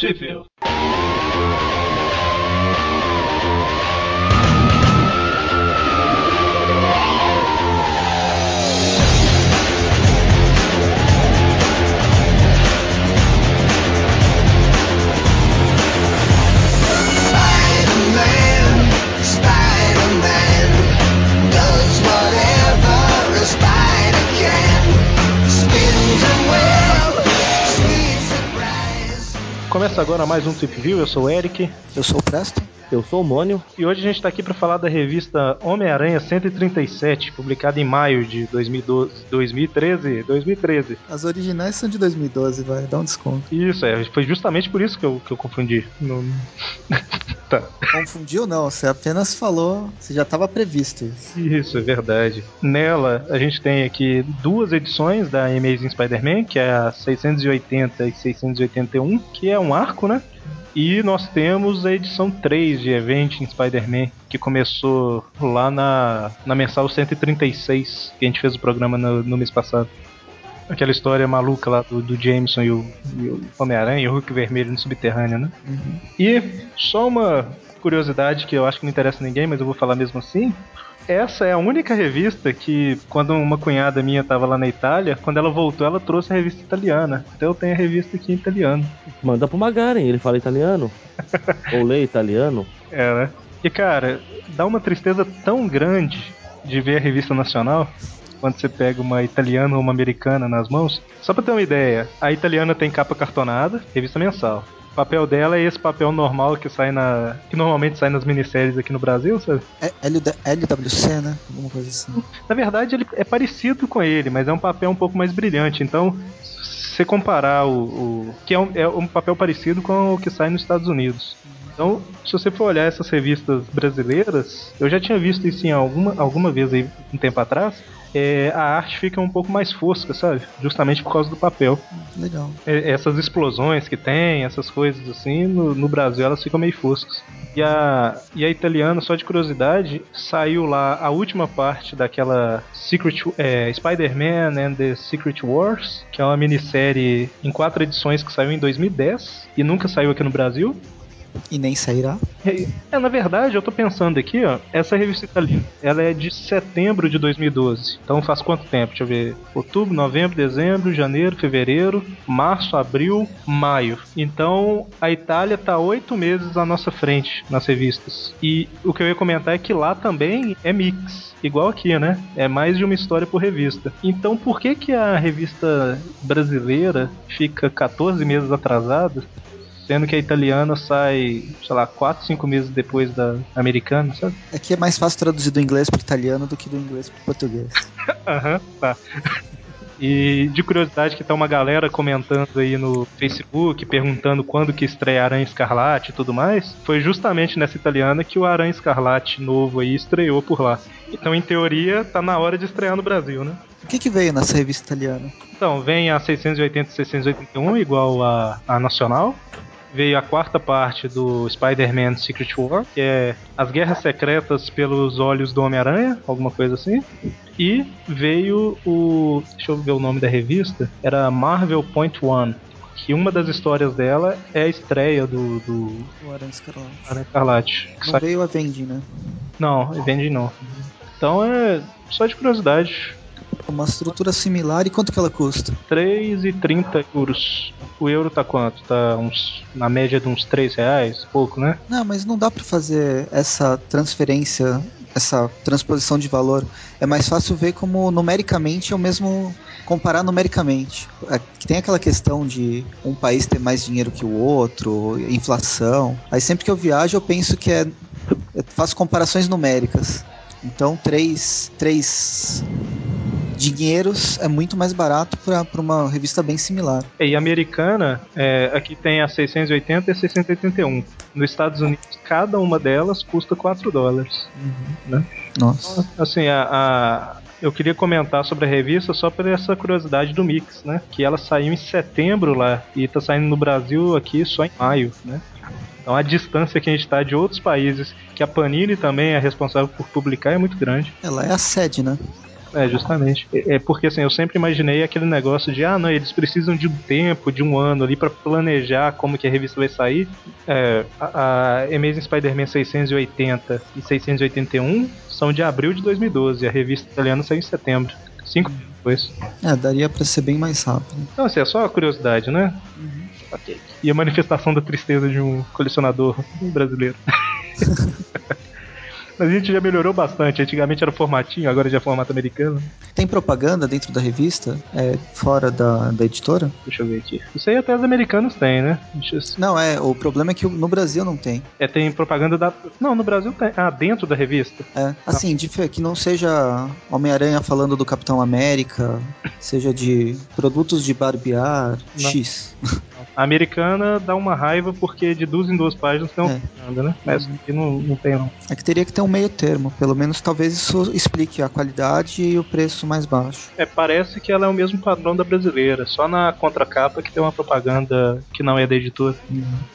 Sheffield. Começa agora mais um Trip View, eu sou o Eric. Eu sou o Presto. Eu sou o Mônio. E hoje a gente está aqui para falar da revista Homem-Aranha 137, publicada em maio de 2012, 2013. 2013. As originais são de 2012, vai, dá um desconto. Isso, é, foi justamente por isso que eu, que eu confundi. Não- tá. Confundiu não, você apenas falou, você já estava previsto isso. Isso, é verdade. Nela, a gente tem aqui duas edições da Amazing Spider-Man, que é a 680 e 681, que é um arco, né? E nós temos a edição 3 de Event em Spider-Man, que começou lá na, na mensal 136, que a gente fez o programa no, no mês passado. Aquela história maluca lá do, do Jameson e o, o Homem-Aranha e o Hulk Vermelho no subterrâneo, né? E só uma curiosidade que eu acho que não interessa a ninguém, mas eu vou falar mesmo assim. Essa é a única revista que, quando uma cunhada minha tava lá na Itália, quando ela voltou, ela trouxe a revista italiana. Então eu tenho a revista aqui em italiano. Manda pro Magaren, ele fala italiano. Ou lê italiano. É, né? E cara, dá uma tristeza tão grande de ver a revista nacional quando você pega uma italiana ou uma americana nas mãos. Só pra ter uma ideia, a italiana tem capa cartonada, revista mensal. O papel dela é esse papel normal que sai na. que normalmente sai nas minisséries aqui no Brasil, sabe? É LW LWC, né? Alguma coisa assim. Na verdade, ele é parecido com ele, mas é um papel um pouco mais brilhante. Então, se você comparar o. o- que é um, é um papel parecido com o que sai nos Estados Unidos. Então, se você for olhar essas revistas brasileiras, eu já tinha visto isso em alguma, alguma vez aí um tempo atrás. É, a arte fica um pouco mais fosca, sabe? Justamente por causa do papel. Legal. É, essas explosões que tem, essas coisas assim, no, no Brasil elas ficam meio foscas. E a, e a italiana, só de curiosidade, saiu lá a última parte daquela Secret é, Spider-Man and the Secret Wars, que é uma minissérie em quatro edições que saiu em 2010 e nunca saiu aqui no Brasil. E nem sairá. É, na verdade, eu tô pensando aqui, ó, essa revista italiana, ela é de setembro de 2012. Então faz quanto tempo? Deixa eu ver. Outubro, novembro, dezembro, janeiro, fevereiro, março, abril, maio. Então a Itália tá oito meses à nossa frente nas revistas. E o que eu ia comentar é que lá também é mix. Igual aqui, né? É mais de uma história por revista. Então por que que a revista brasileira fica 14 meses atrasada Sendo que a italiana sai, sei lá, 4, 5 meses depois da americana, sabe? É que é mais fácil traduzir do inglês pro italiano do que do inglês pro português. Aham, tá. E de curiosidade que tá uma galera comentando aí no Facebook, perguntando quando que estreia Aranha Escarlate e tudo mais, foi justamente nessa italiana que o Aranha Escarlate novo aí estreou por lá. Então, em teoria, tá na hora de estrear no Brasil, né? O que que veio nessa revista italiana? Então, vem a 680 e 681, igual a, a nacional. Veio a quarta parte do Spider-Man Secret War, que é As Guerras Secretas pelos Olhos do Homem-Aranha, alguma coisa assim. E veio o. Deixa eu ver o nome da revista. Era Marvel Point One. Que uma das histórias dela é a estreia do, do O Aranha Escarlate. Aranha Escarlate. que Não sai- veio a Vendi, né? Não, vende não. Então é só de curiosidade. Uma estrutura similar e quanto que ela custa? 3,30 euros. O euro tá quanto? Tá uns, na média de uns 3 reais, pouco, né? Não, mas não dá para fazer essa transferência, essa transposição de valor. É mais fácil ver como numericamente é o mesmo comparar numericamente. É, tem aquela questão de um país ter mais dinheiro que o outro, inflação. Aí sempre que eu viajo eu penso que é eu faço comparações numéricas. Então, 3, 3 de dinheiros é muito mais barato para uma revista bem similar. É, e americana, é, aqui tem a 680 e a 681. Nos Estados Unidos, cada uma delas custa 4 dólares. Uhum. Né? Nossa. Então, assim, a, a eu queria comentar sobre a revista só por essa curiosidade do Mix, né? Que ela saiu em setembro lá e tá saindo no Brasil aqui só em maio, né? Então a distância que a gente está de outros países, que a Panini também é responsável por publicar, é muito grande. Ela é a sede, né? É, justamente. É é porque assim, eu sempre imaginei aquele negócio de, ah, não, eles precisam de um tempo, de um ano ali pra planejar como que a revista vai sair. É, a, a Amazing Spider-Man 680 e 681 são de abril de 2012, a revista italiana saiu em setembro. Cinco depois. É, daria pra ser bem mais rápido. Então, assim, é só curiosidade, né? Ok. E a manifestação da tristeza de um colecionador brasileiro. Mas a gente já melhorou bastante. Antigamente era formatinho, agora já é formato americano. Tem propaganda dentro da revista? É, fora da, da editora? Deixa eu ver aqui. Isso aí até os americanos têm, né? Eu... Não, é, o problema é que no Brasil não tem. É, tem propaganda da. Não, no Brasil tem. Ah, dentro da revista. É, assim, de, que não seja Homem-Aranha falando do Capitão América, seja de produtos de barbear, Não. X. A americana dá uma raiva porque de duas em duas páginas tem uma É. propaganda, né? Mas aqui não, não tem, não. É que teria que ter um meio termo, pelo menos talvez isso explique a qualidade e o preço mais baixo. É, parece que ela é o mesmo padrão da brasileira. Só na contracapa que tem uma propaganda que não é da editora.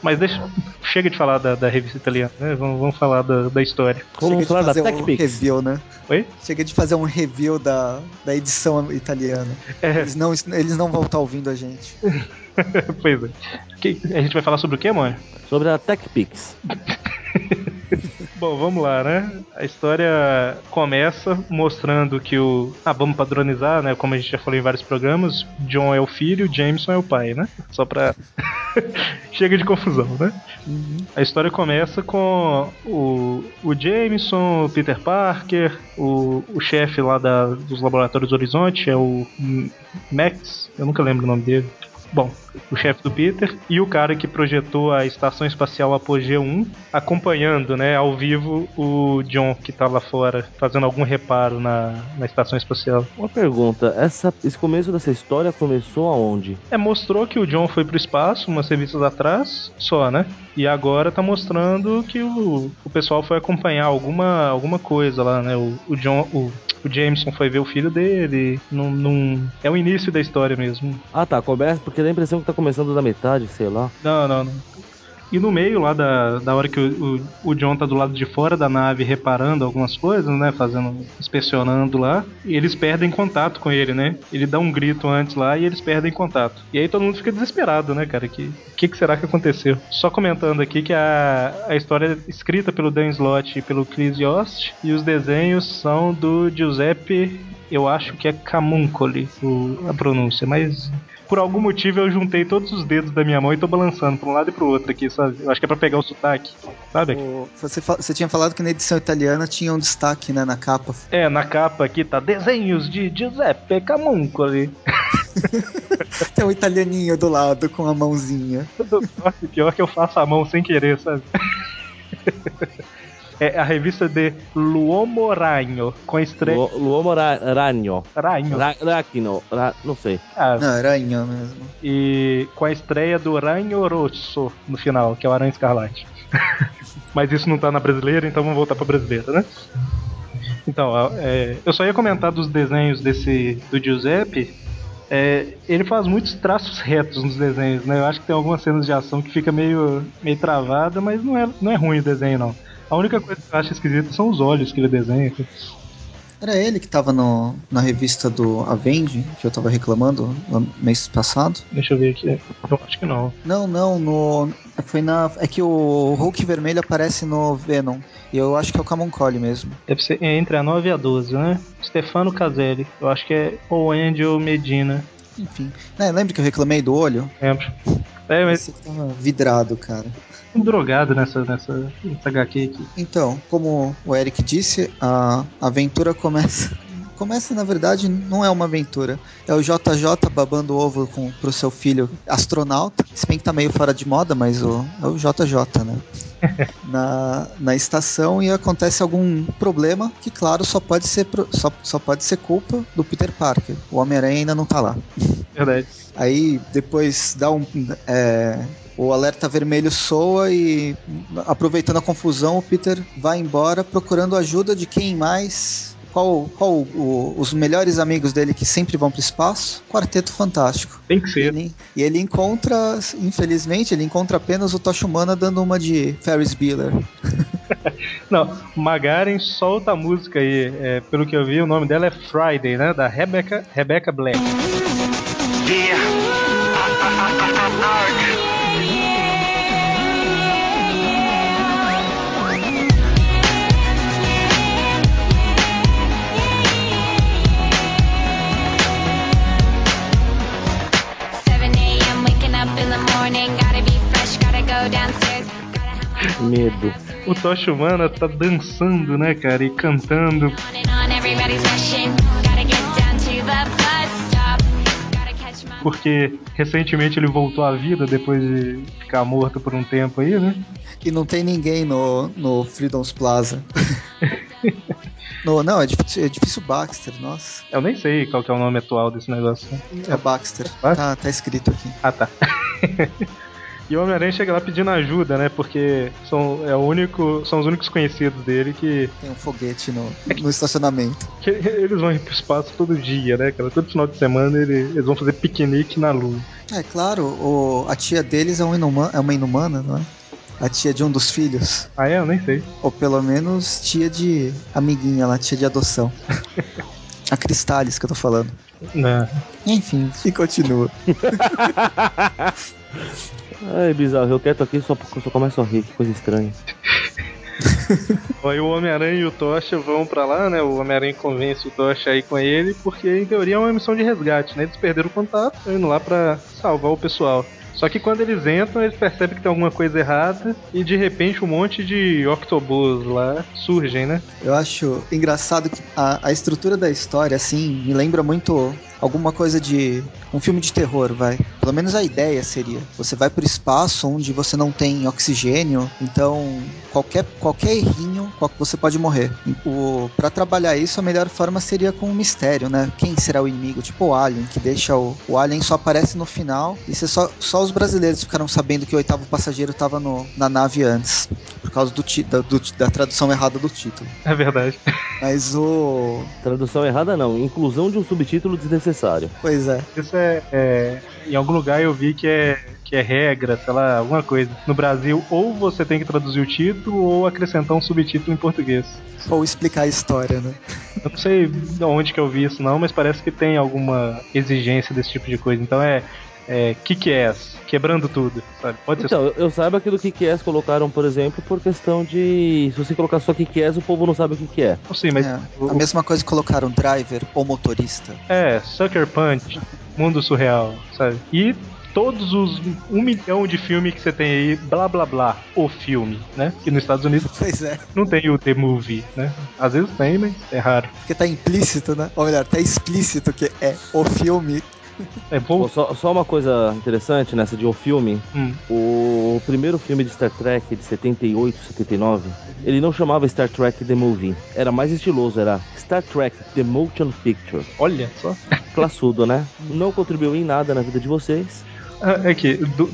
Mas deixa. Chega de falar da, da revista italiana, né? Vamos, vamos falar da, da história. Vamos Chega falar de da fazer um TechPix. review, né? Oi? Chega de fazer um review da, da edição italiana. É, Eles não, eles não vão estar ouvindo a gente. pois é. A gente vai falar sobre o que, mano? Sobre a TechPix. Bom, vamos lá, né? A história começa mostrando que o. Ah, vamos padronizar, né? Como a gente já falou em vários programas, John é o filho, Jameson é o pai, né? Só pra. Chega de confusão, né? A história começa com o, o Jameson, o Peter Parker, o, o chefe lá da, dos Laboratórios Horizonte, é o Max, eu nunca lembro o nome dele. Bom, o chefe do Peter e o cara que projetou a estação espacial Apogeu 1, acompanhando, né, ao vivo o John que tá lá fora fazendo algum reparo na, na estação espacial. Uma pergunta, essa, esse começo dessa história começou aonde? É, mostrou que o John foi pro espaço umas revistas atrás, só, né? E agora tá mostrando que o, o pessoal foi acompanhar alguma, alguma coisa lá, né? O, o John, o, o Jameson foi ver o filho dele. Num, num- é o início da história mesmo. Ah tá, começa porque dá a impressão que tá começando da metade, sei lá. Não, não, não. E no meio lá da, da hora que o, o, o John tá do lado de fora da nave reparando algumas coisas, né? Fazendo. inspecionando lá. E eles perdem contato com ele, né? Ele dá um grito antes lá e eles perdem contato. E aí todo mundo fica desesperado, né, cara? Que o que, que será que aconteceu? Só comentando aqui que a, a história é escrita pelo Dan Slott e pelo Chris Yost. E os desenhos são do Giuseppe. Eu acho que é Camuncoli a pronúncia, mas por algum motivo eu juntei todos os dedos da minha mão e tô balançando pra um lado e pro outro aqui, sabe? Eu acho que é pra pegar o sotaque, sabe? O- você, você tinha falado que na edição italiana tinha um destaque né, na capa. É, na capa aqui tá desenhos de Giuseppe Camuncoli. Tem um italianinho do lado com a mãozinha. Nossa, pior que eu faço a mão sem querer, sabe? É a revista de Luomo Ragno, com estreia. Lu- L'uomo ra- ragno. Ragno. Ra- Rachno. Ra- não sei. Ah, Não, aranha mesmo. e com a estreia do Ranho Rosso no final, que é o Aranha Escarlate. Mas isso não tá na brasileira, então vamos voltar pra brasileira, né? Então, é, eu só ia comentar dos desenhos desse do Giuseppe. É, ele faz muitos traços retos nos desenhos, né? Eu acho que tem algumas cenas de ação que fica meio, meio travada, mas não é, não é ruim o desenho, não. A única coisa que eu acho esquisita são os olhos que ele desenha. Era ele que tava no, na revista do Avenge, que eu tava reclamando no mês passado. Deixa eu ver aqui. Eu acho que não. Não, não, no. Foi na. É que o Hulk vermelho aparece no Venom. E eu acho que é o Camuncoli mesmo. Deve ser entre a 9 e a 12, né? Stefano Caselli. Eu acho que é ou Angel Medina. Enfim. Né, lembra que eu reclamei do olho? Lembro. É, mas que tava vidrado, cara. um drogado nessa, nessa, nessa HQ aqui. Então, como o Eric disse, a aventura começa. Começa, na verdade, não é uma aventura. É o JJ babando ovo com, pro seu filho astronauta. Se bem que tá meio fora de moda, mas o, é o JJ, né? na, na estação e acontece algum problema que, claro, só pode ser, pro- só, só pode ser culpa do Peter Parker. O Homem-Aranha ainda não tá lá. Verdade. Aí depois dá um. é, o alerta vermelho soa e, aproveitando a confusão, o Peter vai embora procurando ajuda de quem mais. Qual, qual o- os melhores amigos dele que sempre vão pro espaço? Quarteto Fantástico. Tem que ser. Ele- e ele encontra, infelizmente, ele encontra apenas o Tocha Humana dando uma de Ferris Bueller. Não, Magaren solta a música aí. É, pelo que eu vi, o nome dela é Friday, né? Da Rebecca, Rebecca Black. Seven Medo. O Tocha Humana tá dançando, né, cara? E cantando. Porque recentemente ele voltou à vida depois de ficar morto por um tempo aí, né? E não tem ninguém no, no Freedom's Plaza. no, não, é difícil, é difícil Baxter, nossa. Eu nem sei qual que é o nome atual desse negócio. É Baxter. Baxter? Tá, tá escrito aqui. Ah, tá. e o Homem-Aranha chega lá pedindo ajuda, né? Porque são, é o único, são os únicos conhecidos dele que, Tem um foguete no, no estacionamento. que eles vão ir pro espaço todo dia, né, cara? Todo final de semana ele- eles vão fazer piquenique na Lua. É claro, o, a tia deles é, um inuma, é uma inumana, não é? A tia de um dos filhos. Ah, é? Eu nem sei. Ou pelo menos tia de amiguinha lá, tia de adoção. a Cristales que eu tô falando. Não. Enfim, e continua. Ai, bizarro, eu quieto aqui só, só começo a rir, que coisa estranha. Aí o Homem-Aranha e o Tocha vão pra lá, né? O Homem-Aranha convence o Tocha aí com ele, porque em teoria é uma missão de resgate, né? Eles perderam o contato, estão indo lá pra salvar o pessoal. Só que quando eles entram, eles percebem que tem alguma coisa errada e de repente um monte de octobus lá surgem, né? Eu acho engraçado que a, a estrutura da história, assim, me lembra muito alguma coisa de um filme de terror, vai. Pelo menos a ideia seria. Você vai pro espaço onde você não tem oxigênio, então qualquer, qualquer errinho você pode morrer. O, pra trabalhar isso, a melhor forma seria com um mistério, né? Quem será o inimigo? Tipo o Alien, que deixa o, o Alien só aparece no final e você só, só os brasileiros ficaram sabendo que o oitavo passageiro tava no, na nave antes. Por causa do, ti- da, do- da tradução errada do título. É verdade. Mas o. Tradução errada não, inclusão de um subtítulo desnecessário. Pois é. Isso é, é- Em algum lugar eu vi que é, que é regra, sei lá, alguma coisa. No Brasil, ou você tem que traduzir o título ou acrescentar um subtítulo em português. Ou explicar a história, né? Eu não sei de onde que eu vi isso não, mas parece que tem alguma exigência desse tipo de coisa. Então é. É. Kick ass, quebrando tudo, sabe? Pode ser. Então, eu- eu saiba que do Kick-Ass colocaram, por exemplo, por questão de... Se você colocar só Kick-Ass, o povo não sabe o que que é. Não sei, mas. É, o- a mesma coisa que colocaram driver ou motorista. É, Sucker Punch, Mundo Surreal, sabe? E todos os um milhão de filmes que você tem aí, blá blá blá, o filme, né? E nos Estados Unidos Pois é. não tem o The Movie, né? Às vezes tem, mas é raro. Porque tá implícito, né? Ou melhor, tá explícito que é o filme. É vou. Só, só uma coisa interessante nessa de O Filme. Hum, O primeiro filme de Star Trek de 78, 79, ele não chamava Star Trek The Movie. Era mais estiloso, era Star Trek The Motion Picture. olha só. Classudo, né? Não contribuiu em nada na vida de vocês. Ah, É que, do-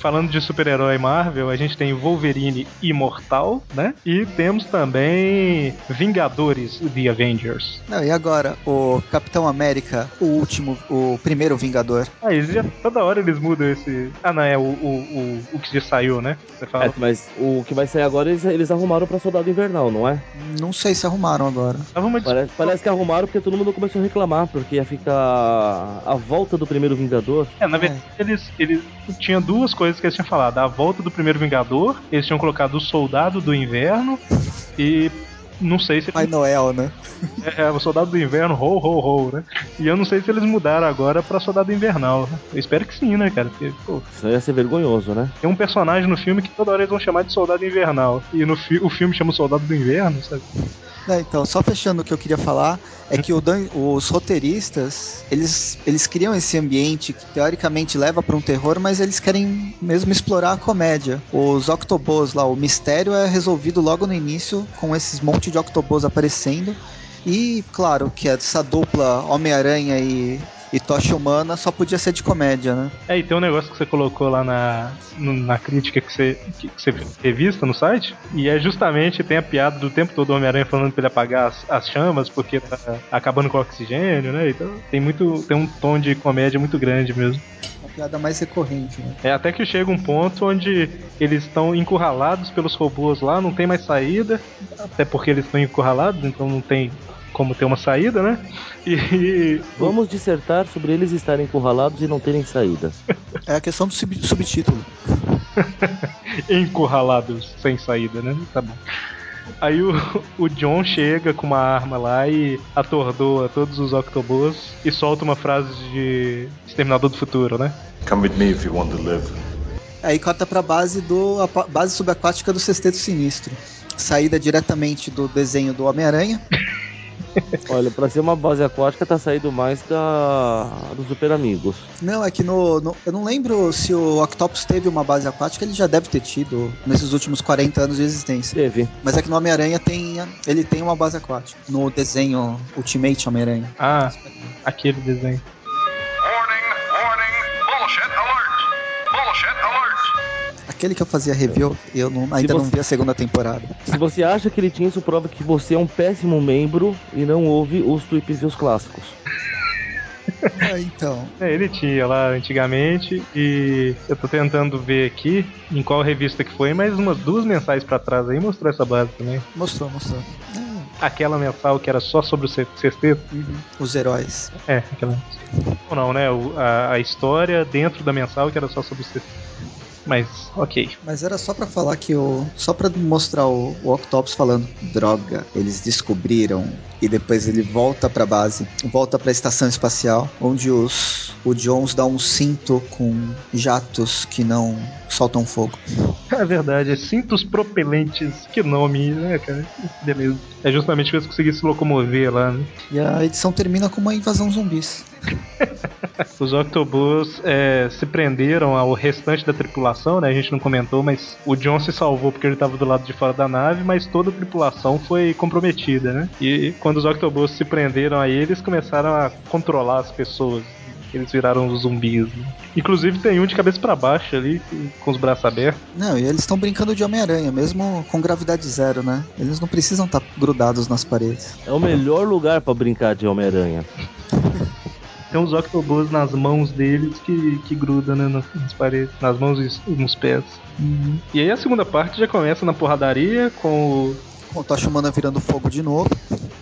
falando de super-herói Marvel, a gente tem Wolverine Imortal, né? E temos também Vingadores The Avengers. Não, e agora? O Capitão América, o último, o primeiro Vingador. Ah, eles já, toda hora eles mudam esse. Ah, não, é o, o, o, o que já saiu, né? Você fala. É, mas o que vai sair agora eles, eles arrumaram pra Soldado Invernal, não é? Não sei se arrumaram agora. Ah, vamos Parece, parece que arrumaram porque todo mundo começou a reclamar, porque ia ficar a volta do primeiro Vingador. É, na verdade, eles, eles tinham duas coisas que eles tinham falado. A volta do primeiro Vingador, eles tinham colocado o Soldado do Inverno e. Não sei se Pai Noel, né? é, é o Soldado do Inverno, ho, ho, ho, né? E eu não sei se eles mudaram agora pra Soldado Invernal. né? Eu espero que sim, né, cara? Porque, pô, Isso ia ser vergonhoso, né? tem um personagem no filme que toda hora eles vão chamar de Soldado Invernal. E no fi o filme chama o Soldado do Inverno, sabe? Não, então, só fechando o que eu queria falar, é que Dan- os roteiristas, eles, eles criam esse ambiente que teoricamente leva para um terror, mas eles querem mesmo explorar a comédia. Os Octobos lá, o mistério é resolvido logo no início, com esses monte de Octobos aparecendo. E, claro, que essa dupla Homem-Aranha e, E Tocha Humana só podia ser de comédia, né? É, e tem um negócio que você colocou lá na, na crítica que você, que, que você revista no site, e é justamente, tem a piada do tempo todo do Homem-Aranha falando pra ele apagar as, as chamas, porque tá acabando com o oxigênio, né? Então tem muito. tem um tom de comédia muito grande mesmo. Uma piada mais recorrente, né? É até que chega um ponto onde eles estão encurralados pelos robôs lá, não tem mais saída, até porque eles estão encurralados, então não tem como ter uma saída, né? E Vamos dissertar sobre eles estarem encurralados e não terem saída. É a questão do sub- subtítulo. encurralados sem saída, né? Tá bom. Aí o, o John chega com uma arma lá e atordoa todos os Octobos e solta uma frase de Exterminador do Futuro, né? Come with me if you want to live. Aí corta pra base do a base subaquática do Sexteto Sinistro. Saída diretamente do desenho do Homem-Aranha. Olha, pra ser uma base aquática tá saindo mais da dos Super Amigos. Não, é que no, no- Eu não lembro se o Octopus teve uma base aquática, ele já deve ter tido nesses últimos 40 anos de existência. Teve. Mas é que no Homem-Aranha tem. Ele tem uma base aquática. No desenho Ultimate Homem-Aranha. Ah, aquele desenho. Aquele que eu fazia review, eu não- ainda não você- vi a segunda temporada. Se você acha que ele tinha isso, prova que você é um péssimo membro e não ouve os tweets e os clássicos. Ah, então. É, ele tinha lá antigamente e eu tô tentando ver aqui em qual revista que foi, mas umas duas mensais pra trás aí mostrou essa base também. Mostrou, mostrou. Aquela mensal que era só sobre o se- sexteto. Uhum. Os heróis. É, aquela. Ou não, né? O- a, a história dentro da mensal que era só sobre o sexteto. Mas, ok. Mas era só pra falar que o. Só pra mostrar o, o Octopus falando, droga, eles descobriram. E depois ele volta pra base, volta pra estação espacial, onde os. O Jones dá um cinto com jatos que não soltam fogo. É verdade, é cintos propelentes. Que nome, né, cara? Beleza. É justamente pra eles conseguirem se locomover lá, né? E a edição termina com uma invasão zumbis. Os Octobus é, se prenderam ao restante da tripulação, né? A gente não comentou, mas o John se salvou porque ele estava do lado de fora da nave, mas toda a tripulação foi comprometida, né? E quando os Octobus se prenderam a eles, começaram a controlar as pessoas. Eles viraram os zumbis. né? Inclusive tem um de cabeça para baixo ali, com os braços abertos. Não, e eles estão brincando de Homem-Aranha, mesmo com gravidade zero, né? Eles não precisam estar grudados nas paredes. É o melhor lugar pra brincar de Homem-Aranha. Tem uns Octobus nas mãos deles que, que grudam né, nas, nas paredes, nas mãos e nos pés. E aí a segunda parte já começa na porradaria com o. Com o Tocha Humana virando fogo de novo.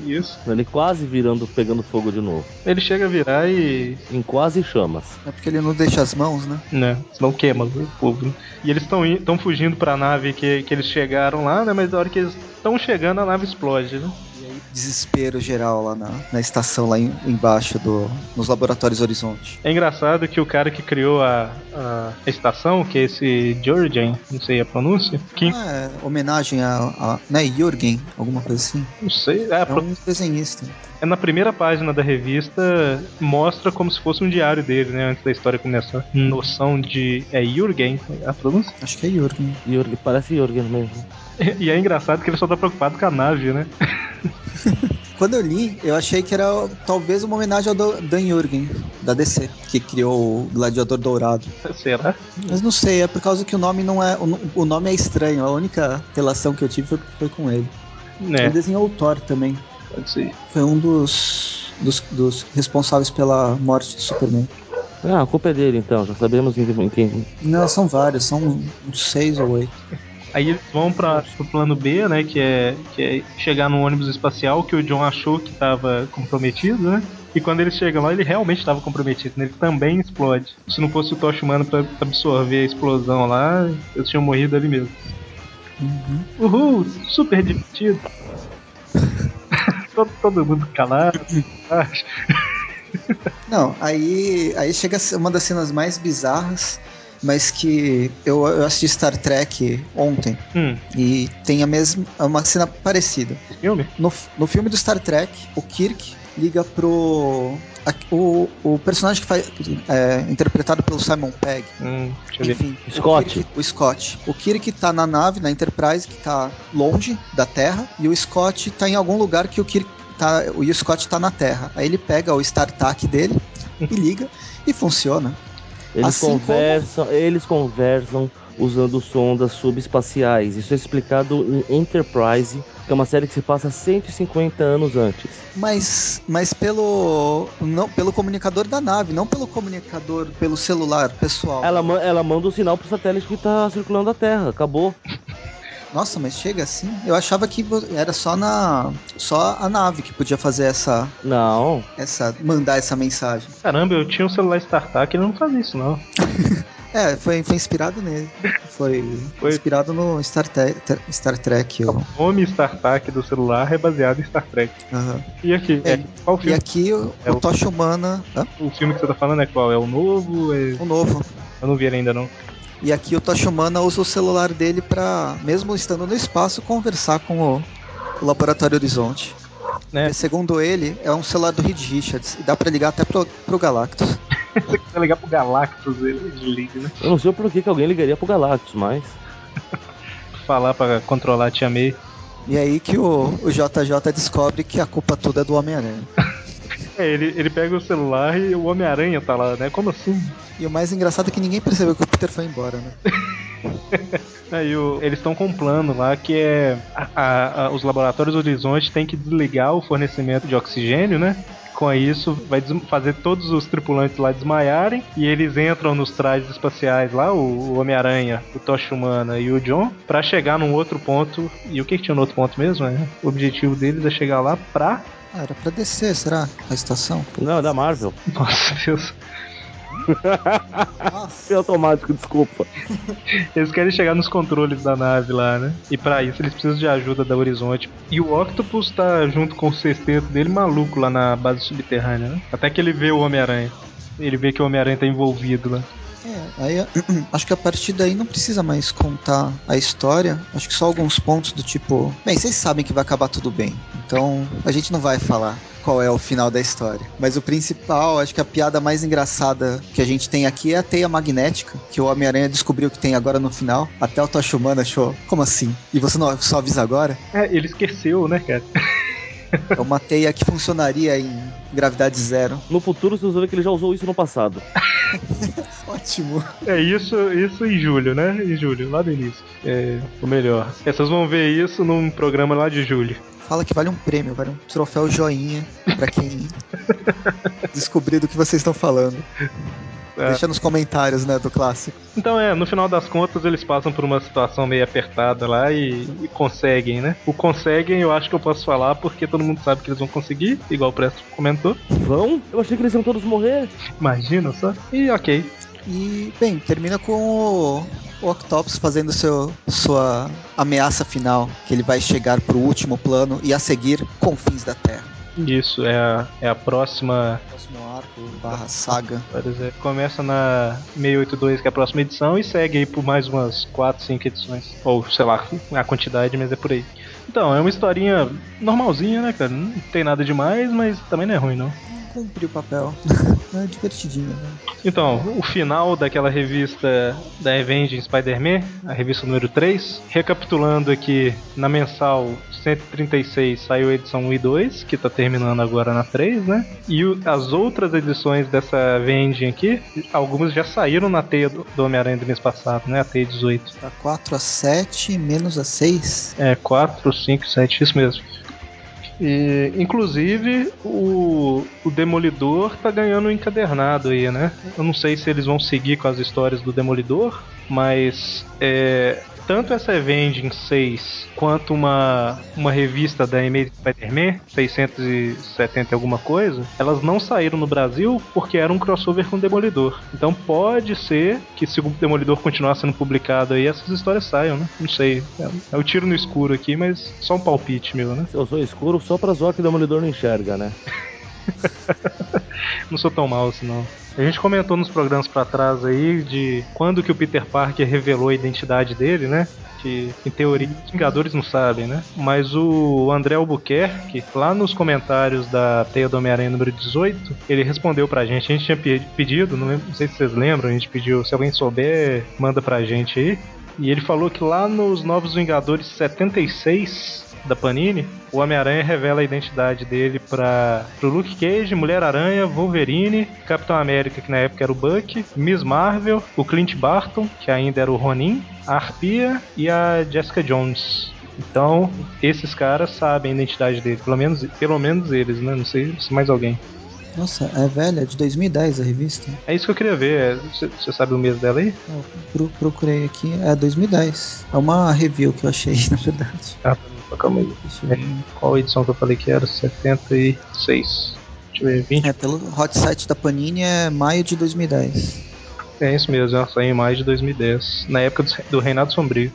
Isso. Ele quase virando, pegando fogo de novo. Ele chega a virar e. Em quase chamas. É porque ele não deixa as mãos, né? né? Senão queima o povo. né? E eles estão estão fugindo pra nave que, que eles chegaram lá, né? Mas na hora que eles estão chegando, a nave explode, né? Desespero geral lá na, na estação, lá em- embaixo, do, nos laboratórios Horizonte. É engraçado que o cara que criou a, a, a estação, que é esse Jurgen, não sei a pronúncia, que Ah, é homenagem a, a né, Jürgen, alguma coisa assim. não sei, é, É pro- um desenhista. é na primeira página da revista, mostra como se fosse um diário dele, né? Antes da história começar. Noção de. É Jurgen a pronúncia? Acho que é Jürgen. Jürgen, parece Jürgen mesmo. E é engraçado que ele só tá preocupado com a nave, né? Quando eu li, eu achei que era talvez uma homenagem ao Dan Jürgen, da DC, que criou o Gladiador Dourado. Será? Mas não sei, é por causa que o nome não é. O, no- o nome é estranho, a única relação que eu tive foi, foi com ele. Ele É, desenhou o Thor também. pode ser. Foi um dos, dos, dos responsáveis pela morte do Superman. Ah, a culpa é dele então, já sabemos em em quem. Não, são vários, são uns seis ou oito. Aí eles vão para pro plano B, né? Que é, que é chegar no ônibus espacial que o John achou que estava comprometido, né? E quando eles chegam lá, ele realmente estava comprometido, né? Ele também explode. Se não fosse o Tocha Humano pra absorver a explosão lá, eles tinham morrido ali mesmo. Uhul, super divertido. todo, todo mundo calado. acho. Não, aí, aí chega uma das cenas mais bizarras, mas que eu, eu assisti Star Trek ontem hum, e tem a mesma é uma cena parecida. filme? No, no filme do Star Trek, o Kirk liga pro o, o personagem que faz é, interpretado pelo Simon Pegg. Hum. Enfim, Scott. O, Kirk, o Scott. O Kirk tá na nave, na Enterprise, que tá longe da Terra, e o Scott tá em algum lugar que o Kirk tá. E o Scott tá na Terra. Aí ele pega o StarTAC dele e liga e funciona. Eles Assim como- conversam, eles conversam usando sondas subespaciais. Isso é explicado em Enterprise, que é uma série que se passa 150 anos antes. Mas, mas pelo não pelo comunicador da nave, não pelo comunicador pelo celular pessoal. Ela, ela manda o sinal pro satélite que tá circulando a Terra. Acabou. Nossa, mas chega assim? Eu achava que era só na só a nave que podia fazer essa Não. essa mandar essa mensagem. Caramba, eu tinha um celular StarTAC e ele não fazia isso, não. É, foi, foi inspirado nele. Foi, Foi. inspirado no Star, Te- Star Trek. ó. O nome StarTAC do celular é baseado em Star Trek. Aham. E aqui? É, qual E filme? aqui o, É o o- Tocha Humana. Hã? O filme que você tá falando é qual? É o novo? É- O novo. Eu não vi ele ainda, não. E aqui o Tocha Humana usa o celular dele pra, mesmo estando no espaço, conversar com o, o Laboratório Horizonte. Né? Porque, segundo ele, é um celular do Reed Richards. E dá pra ligar até pro, pro Galactus. Você quer ligar pro Galactus, ele desliga, né? Eu não sei por que, que alguém ligaria pro Galactus, mas. Falar pra controlar a Tia May. E aí que o, o JJ descobre que a culpa toda é do Homem-Aranha. É, ele, ele pega o celular e o Homem-Aranha tá lá, né? Como assim? E o mais engraçado é que ninguém percebeu que o Peter foi embora, né? Aí o- eles estão com um plano lá que é. a- a- a- os laboratórios Horizonte têm que desligar o fornecimento de oxigênio, né? Com isso, vai fazer todos os tripulantes lá desmaiarem e eles entram nos trajes espaciais lá, o, o Homem-Aranha, o Tocha Humana e o John, pra chegar num outro ponto. E o que, que tinha no outro ponto mesmo? É, o objetivo deles é chegar lá pra. Ah, era pra descer, será? A estação? Não, é da Marvel. Nossa Deus. Nossa. Foi automático, desculpa. Eles querem chegar nos controles da nave lá, né? E pra isso eles precisam de ajuda da Horizonte. E o Octopus tá junto com o sexteto dele maluco lá na base subterrânea, né? Até que ele vê o Homem-Aranha. Ele vê que o Homem-Aranha tá envolvido lá. É, aí acho que a partir daí não precisa mais contar a história. Acho que só alguns pontos do tipo. Bem, vocês sabem que vai acabar tudo bem. Então a gente não vai falar qual é o final da história. Mas o principal, acho que a piada mais engraçada que a gente tem aqui é a teia magnética, que o Homem-Aranha descobriu que tem agora no final. Até o Tocha Humana achou. Como assim? E você não só avisa agora? É, ele esqueceu, né, cara? É uma teia que funcionaria em gravidade zero. No futuro, vocês vão ver que ele já usou isso no passado. Ótimo. É isso, isso em julho, né? Em julho, lá do início. É o melhor. É, vocês vão ver isso num programa lá de julho. Fala que vale um prêmio, vale um troféu joinha pra quem descobrir do que vocês estão falando. É. Deixa nos comentários, né, do clássico. Então é, no final das contas eles passam por uma situação meio apertada lá e, e conseguem, né? O conseguem eu acho que eu posso falar porque todo mundo sabe que eles vão conseguir, igual o Presto comentou. Vão? Eu achei que eles iam todos morrer. Imagina só. E ok. E, bem, termina com o, o Octopus fazendo seu, sua ameaça final, que ele vai chegar pro último plano e a seguir confins da Terra. Isso é a, é a próxima. Próximo arco barra saga. Começa na 682, que é a próxima edição, e segue aí por mais umas 4, 5 edições. Ou sei lá, a quantidade, mas é por aí. Então, é uma historinha normalzinha, né, cara? Não tem nada demais, mas também não é ruim, não. Cumpriu o papel. é divertidinho, né? Então, o final daquela revista da Avenging Spider-Man, a revista número 3, recapitulando aqui, na mensal 136 saiu a edição 1 e 2, que tá terminando agora na 3, né? E o- as outras edições dessa Avenging aqui, algumas já saíram na teia do, do Homem-Aranha do mês passado, né? A teia 18. Da 4 a 7, menos a 6. É, 4, 5, 7, isso mesmo. E, inclusive, o, o Demolidor tá ganhando um encadernado aí, né? Eu não sei se eles vão seguir com as histórias do Demolidor, mas é, tanto essa Avenging 6 quanto uma, uma revista da Amazing Spider-Man, 670 e alguma coisa, elas não saíram no Brasil porque era um crossover com o Demolidor. Então pode ser que se o Demolidor continuar sendo publicado aí, essas histórias saiam, né? Não sei. É, é o tiro no escuro aqui, mas só um palpite meu, né? Eu sou escuro só pra zoar que o Demolidor não enxerga, né? Não sou tão mal assim, não. A gente comentou nos programas pra trás aí de quando que o Peter Parker revelou a identidade dele, né? Que em teoria os Vingadores não sabem, né? Mas o André Albuquerque, lá nos comentários da Teia do Homem-Aranha número 18, ele respondeu pra gente. A gente tinha pe- pedido, não, lembro- não sei se vocês lembram, a gente pediu, se alguém souber, manda pra gente aí. E ele falou que lá nos Novos Vingadores 76 da Panini, o Homem-Aranha revela a identidade dele para pro Luke Cage, Mulher-Aranha, Wolverine, Capitão América, que na época era o Buck, Miss Marvel, o Clint Barton, que ainda era o Ronin, a Arpia e a Jessica Jones. Então, esses caras sabem a identidade dele, pelo menos, pelo menos eles, né? Não sei se mais alguém. Nossa, é velha, de 2010 a revista. É isso que eu queria ver. é, Você sabe o mês dela aí? Eu pro- procurei aqui, é 2010. É uma review que eu achei, na verdade. Ah, calma aí. Ver. Qual edição que eu falei que era? 76. Deixa eu ver, 20. É, pelo hot site da Panini é maio de 2010. É isso mesmo, ela saiu em maio de 2010, na época do, do Reinado Sombrio.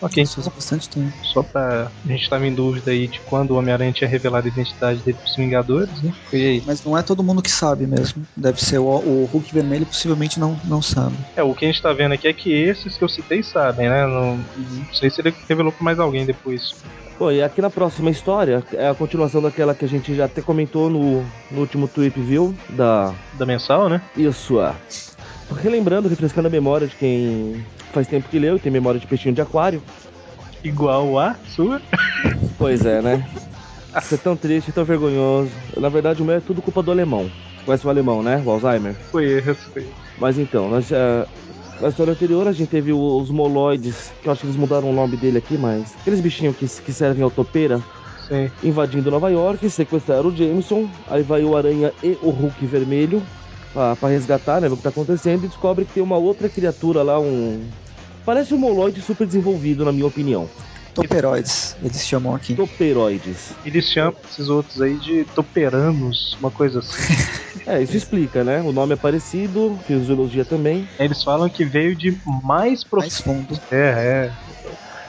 Ok, Isso faz bastante tempo. só pra. A gente tava em dúvida aí de quando o Homem-Aranha tinha revelado a identidade dele pros Vingadores, né? E aí? Mas não é todo mundo que sabe mesmo. Deve ser o, o Hulk vermelho, possivelmente não, não sabe. É, o que a gente tá vendo aqui é que esses que eu citei sabem, né? Não, não sei se ele revelou pra mais alguém depois. Pô, e aqui na próxima história é a continuação daquela que a gente já até comentou no, no último Tweep View, da Da mensal, né? Isso, é. Relembrando, refrescando a memória de quem faz tempo que leu e tem memória de peixinho de aquário. Igual a sua. Pois é, né? Isso é tão triste, tão vergonhoso. Na verdade, o meu é tudo culpa do alemão. Conhece o alemão, né? O Alzheimer. Foi esse. Foi. Mas então, nós já. Na história anterior a gente teve os moloides, que eu acho que eles mudaram o nome dele aqui, mas. Aqueles bichinhos que, que servem ao topeira, Sim. invadindo Nova York, sequestraram o Jameson. Aí vai o Aranha e o Hulk vermelho pra, pra resgatar, né? Ver o que tá acontecendo. E descobre que tem uma outra criatura lá, um. Parece um moloide super desenvolvido, na minha opinião. Toperoides, eles chamam aqui. Toperoides. Eles chamam esses outros aí de toperanos, uma coisa assim. É, isso explica, né? O nome é parecido, fisiologia também. Eles falam que veio de mais profundo. Mais fundo. É, é.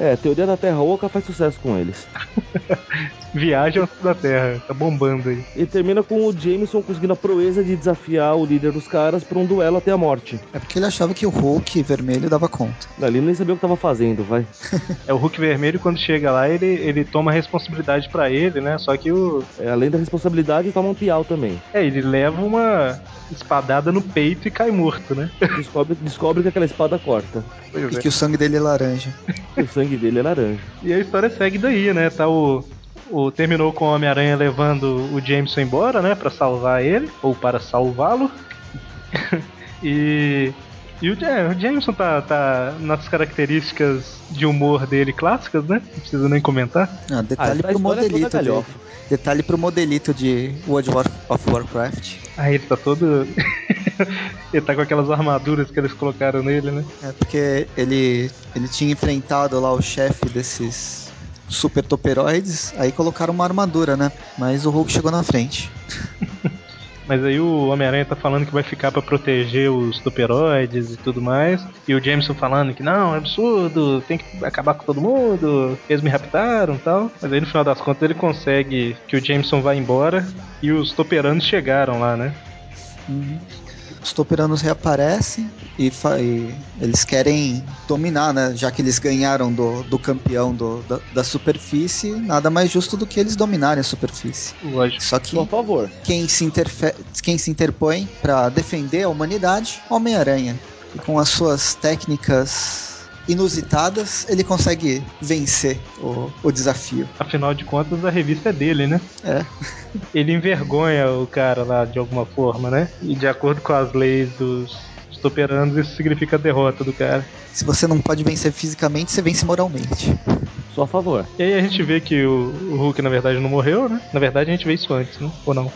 É, teoria da Terra Oca faz sucesso com eles. Viagem da Terra, tá bombando aí. E termina com o Jameson conseguindo a proeza de desafiar o líder dos caras pra um duelo até a morte. É porque ele achava que o Hulk vermelho dava conta. Ali nem sabia o que tava fazendo, vai. É o Hulk vermelho quando chega lá, ele, ele toma a responsabilidade pra ele, né? Só que o É, além da responsabilidade, toma um piau também. é, ele leva uma espadada no peito e cai morto, né? Descobre, descobre que aquela espada corta. Pois E é. que o sangue dele é laranja. O sangue dele é laranja. E a história segue daí, né? Tá o o terminou com o Homem-Aranha levando o Jameson embora, né, Pra salvar ele ou para salvá-lo. e e o, é, o Jameson tá, tá nas características de humor dele clássicas, né? Não precisa nem comentar. Ah, detalhe Ah, pro história é modelito dele. galhofa. Detalhe pro modelito de World War- of Warcraft. Aí ele tá todo. ele tá com aquelas armaduras que eles colocaram nele, né? É porque ele, ele tinha enfrentado lá o chefe desses super toperoides, aí colocaram uma armadura, né? Mas o Hulk chegou na frente. Mas aí o Homem-Aranha tá falando que vai ficar pra proteger os toperoides e tudo mais. E o Jameson falando que não, é absurdo, tem que acabar com todo mundo, eles me raptaram e tal. Mas aí no final das contas ele consegue que o Jameson vá embora e os toperanos chegaram lá, né? Os toperanos reaparecem e, e eles querem dominar, né? Já que eles ganharam do, do campeão do- da, da superfície, nada mais justo do que eles dominarem a superfície. Lógico. Só que Por favor. quem se, interfe- quem se interpõe para defender a humanidade, Homem-Aranha. E com as suas técnicas inusitadas, ele consegue vencer o, o desafio. Afinal de contas, a revista é dele, né? É. Ele envergonha o cara lá de alguma forma, né? E de acordo com as leis dos, toperanos, isso significa a derrota do cara. Se você não pode vencer fisicamente, você vence moralmente. Só a favor. E aí a gente vê que o, o Hulk, na verdade, não morreu, né? Na verdade, a gente vê isso antes, né? Ou não?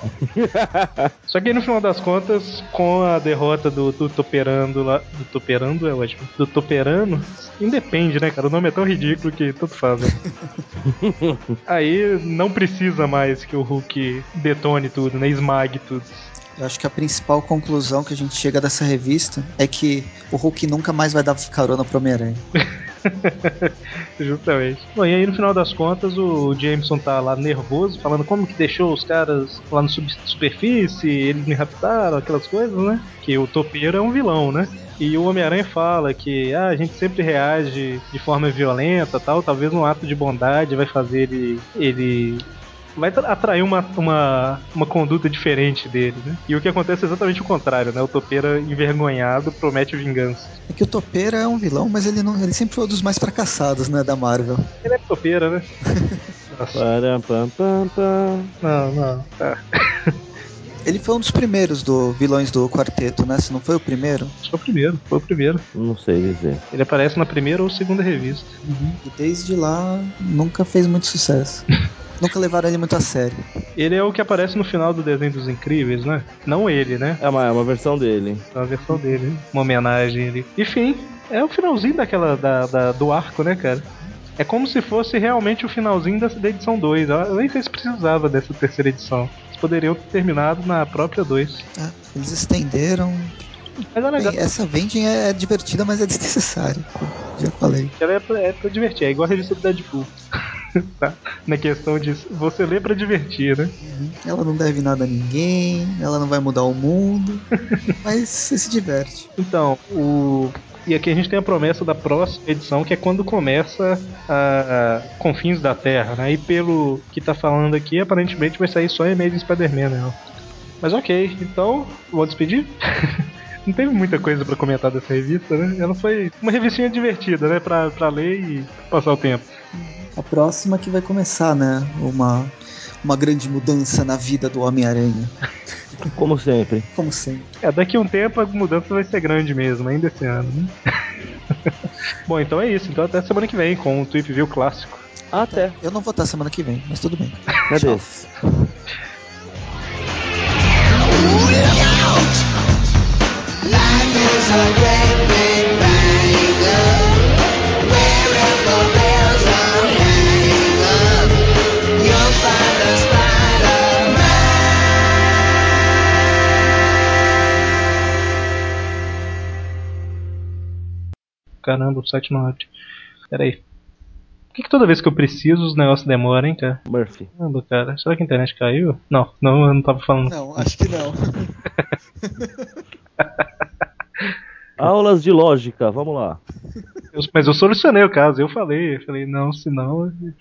Só que aí, no final das contas, com a derrota do, do Toperando lá... Do Toperando é ótimo. Do Toperano, independe, né, cara? O nome é tão ridículo que tudo faz, né? aí não precisa mais que o Hulk detone tudo, né? Esmague tudo. Eu acho que a principal conclusão que a gente chega dessa revista é que o Hulk nunca mais vai dar carona pro Homem-Aranha. Justamente. Bom, e aí no final das contas o Jameson tá lá nervoso, falando como que deixou os caras lá sub- superfície, eles me raptaram, aquelas coisas, né? Que o topeiro é um vilão, né? E o Homem-Aranha fala que ah, a gente sempre reage de forma violenta tal, talvez um ato de bondade vai fazer ele, ele vai tra- atrair uma, uma, uma conduta diferente dele, né? E o que acontece é exatamente o contrário, né? O topeira envergonhado promete vingança. É que o Topeira é um vilão, mas ele, não, ele sempre foi um dos mais fracassados, né, da Marvel. Ele é topeira, né? Nossa, Param, pam, pam, pam. não, não. Tá. Ele foi um dos primeiros do vilões do quarteto, né? Se não foi o primeiro. Foi o primeiro, foi o primeiro. Não sei dizer. Ele aparece na primeira ou segunda revista. E desde lá nunca fez muito sucesso. nunca levaram ele muito a sério. Ele é o que aparece no final do desenho dos Incríveis, né? Não ele, né? É uma, é uma versão dele. É uma versão dele, né? uma homenagem ali. Enfim, é o finalzinho daquela da, da- do arco, né, cara? É como se fosse realmente o finalzinho da, da edição 2. Eu nem sei se precisava dessa terceira edição. Eles poderiam ter terminado na própria 2. É, eles estenderam. Mas é legal. Bem, essa vending é divertida, mas é desnecessária. Já falei. Ela é pra, é pra divertir, é igual a revista do Deadpool. tá? Na questão de você lê pra divertir, né? Ela não deve nada a ninguém, ela não vai mudar o mundo, mas você se diverte. Então, o. E aqui a gente tem a promessa da próxima edição, que é quando começa a, a Confins da Terra, né? E pelo que tá falando aqui, aparentemente vai sair só Amazing Spider-Man, né? Mas ok, então, vou despedir. Não teve muita coisa pra comentar dessa revista, né? Ela foi uma revistinha divertida, né? Pra, pra ler e passar o tempo. A próxima que vai começar, né? Uma, uma grande mudança na vida do Homem-Aranha, Como sempre. como sempre. É, daqui a um tempo a mudança vai ser grande mesmo, ainda esse ano, né? Bom, então é isso. Então até semana que vem com o Tweep View clássico. Até. Eu não vou estar semana que vem, mas tudo bem. Cadê? Life Caramba, o site não abre. Pera aí. Por que, que toda vez que eu preciso os negócios demoram, hein, cara? Murphy. Caramba, cara. Será que a internet caiu? Não, não, eu não tava falando. Não, acho que não. Aulas de lógica, vamos lá. Eu- mas eu solucionei o caso, eu falei. Eu falei, não, senão